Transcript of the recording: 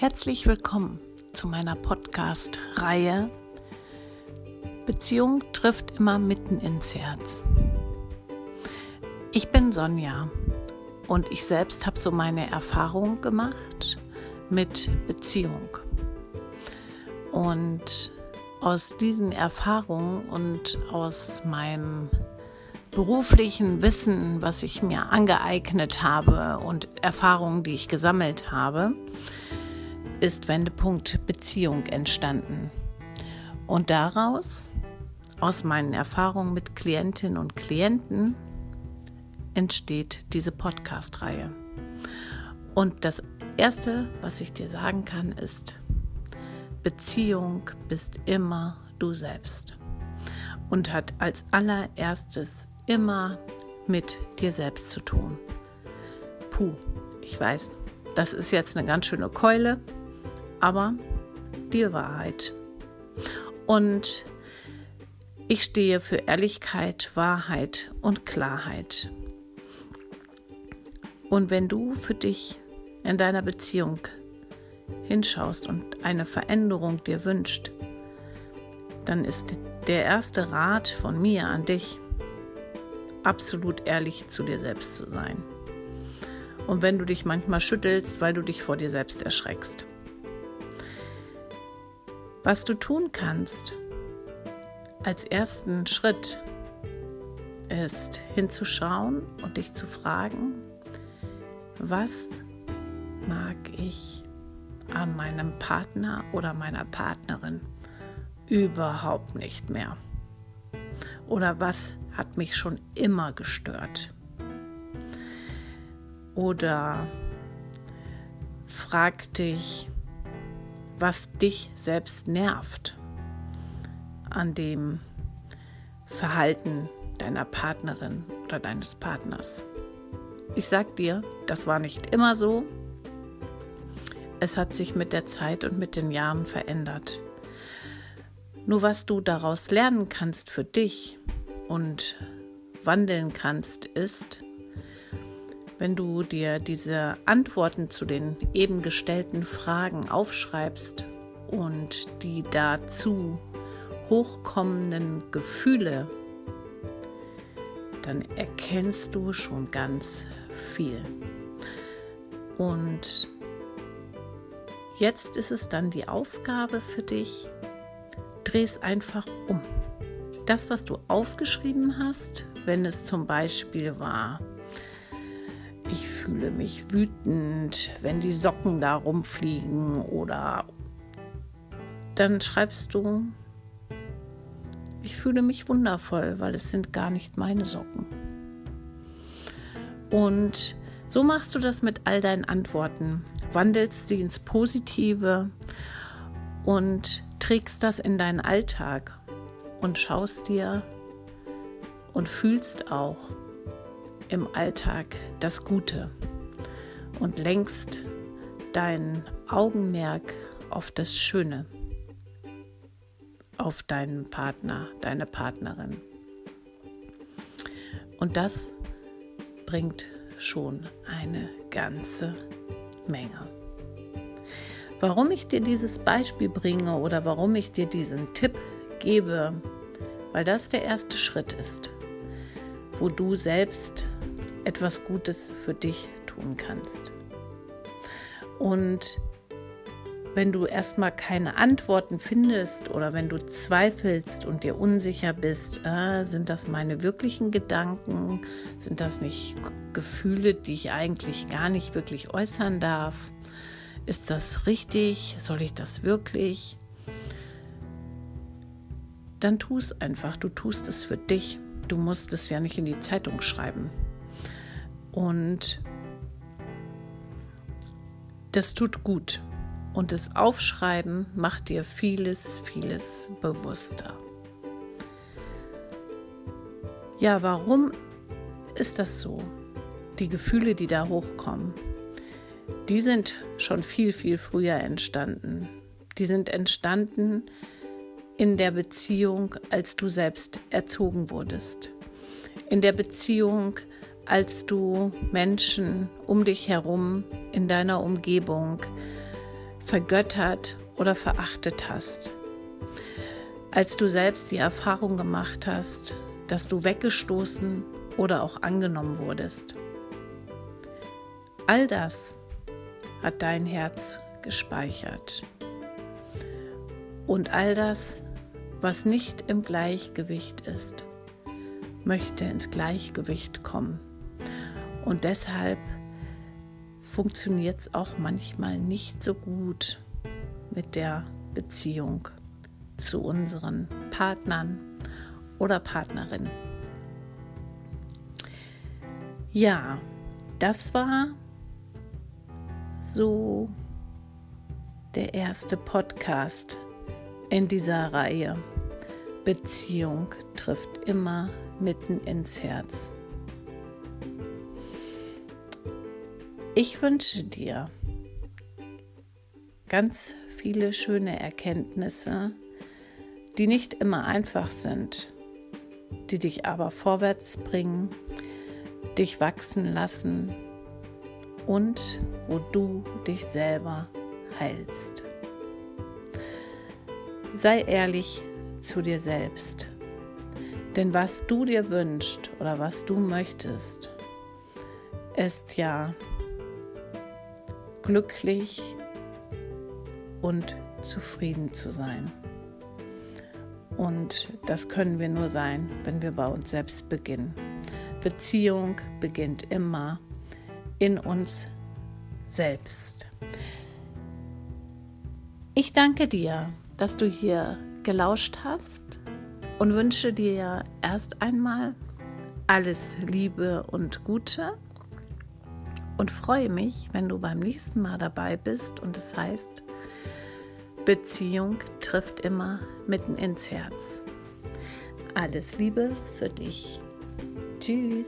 Herzlich willkommen zu meiner Podcast-Reihe Beziehung trifft immer mitten ins Herz. Ich bin Sonja und ich selbst habe so meine Erfahrung gemacht mit Beziehung. Und aus diesen Erfahrungen und aus meinem beruflichen Wissen, was ich mir angeeignet habe und Erfahrungen, die ich gesammelt habe, ist Wendepunkt Beziehung entstanden. Und daraus, aus meinen Erfahrungen mit Klientinnen und Klienten, entsteht diese Podcast-Reihe. Und das Erste, was ich dir sagen kann, ist, Beziehung bist immer du selbst und hat als allererstes immer mit dir selbst zu tun. Puh, ich weiß, das ist jetzt eine ganz schöne Keule, aber die Wahrheit. Und ich stehe für Ehrlichkeit, Wahrheit und Klarheit. Und wenn du für dich in deiner Beziehung hinschaust und eine Veränderung dir wünscht, dann ist der erste Rat von mir an dich, absolut ehrlich zu dir selbst zu sein. Und wenn du dich manchmal schüttelst, weil du dich vor dir selbst erschreckst. Was du tun kannst als ersten Schritt ist hinzuschauen und dich zu fragen, was mag ich an meinem Partner oder meiner Partnerin überhaupt nicht mehr? Oder was hat mich schon immer gestört? Oder frag dich, was dich selbst nervt an dem Verhalten deiner Partnerin oder deines Partners. Ich sag dir, das war nicht immer so. Es hat sich mit der Zeit und mit den Jahren verändert. Nur was du daraus lernen kannst für dich und wandeln kannst, ist, wenn du dir diese Antworten zu den eben gestellten Fragen aufschreibst und die dazu hochkommenden Gefühle, dann erkennst du schon ganz viel. Und jetzt ist es dann die Aufgabe für dich, dreh es einfach um. Das, was du aufgeschrieben hast, wenn es zum Beispiel war, ich fühle mich wütend, wenn die Socken da rumfliegen oder dann schreibst du, ich fühle mich wundervoll, weil es sind gar nicht meine Socken. Und so machst du das mit all deinen Antworten, wandelst sie ins Positive und trägst das in deinen Alltag und schaust dir und fühlst auch, im Alltag das Gute und lenkst dein Augenmerk auf das Schöne, auf deinen Partner, deine Partnerin. Und das bringt schon eine ganze Menge. Warum ich dir dieses Beispiel bringe oder warum ich dir diesen Tipp gebe, weil das der erste Schritt ist, wo du selbst etwas Gutes für dich tun kannst. Und wenn du erstmal keine Antworten findest oder wenn du zweifelst und dir unsicher bist, äh, sind das meine wirklichen Gedanken? Sind das nicht Gefühle, die ich eigentlich gar nicht wirklich äußern darf? Ist das richtig? Soll ich das wirklich? Dann tu es einfach. Du tust es für dich. Du musst es ja nicht in die Zeitung schreiben. Und das tut gut. Und das Aufschreiben macht dir vieles, vieles bewusster. Ja, warum ist das so? Die Gefühle, die da hochkommen, die sind schon viel, viel früher entstanden. Die sind entstanden in der Beziehung, als du selbst erzogen wurdest. In der Beziehung, als du Menschen um dich herum in deiner Umgebung vergöttert oder verachtet hast. Als du selbst die Erfahrung gemacht hast, dass du weggestoßen oder auch angenommen wurdest. All das hat dein Herz gespeichert. Und all das, was nicht im Gleichgewicht ist, möchte ins Gleichgewicht kommen. Und deshalb funktioniert es auch manchmal nicht so gut mit der Beziehung zu unseren Partnern oder Partnerinnen. Ja, das war so der erste Podcast in dieser Reihe. Beziehung trifft immer mitten ins Herz. Ich wünsche dir ganz viele schöne Erkenntnisse, die nicht immer einfach sind, die dich aber vorwärts bringen, dich wachsen lassen und wo du dich selber heilst. Sei ehrlich zu dir selbst. Denn was du dir wünschst oder was du möchtest, ist ja glücklich und zufrieden zu sein. Und das können wir nur sein, wenn wir bei uns selbst beginnen. Beziehung beginnt immer in uns selbst. Ich danke dir, dass du hier gelauscht hast und wünsche dir erst einmal alles Liebe und Gute und freue mich, wenn du beim nächsten Mal dabei bist und es heißt, Beziehung trifft immer mitten ins Herz. Alles Liebe für dich. Tschüss.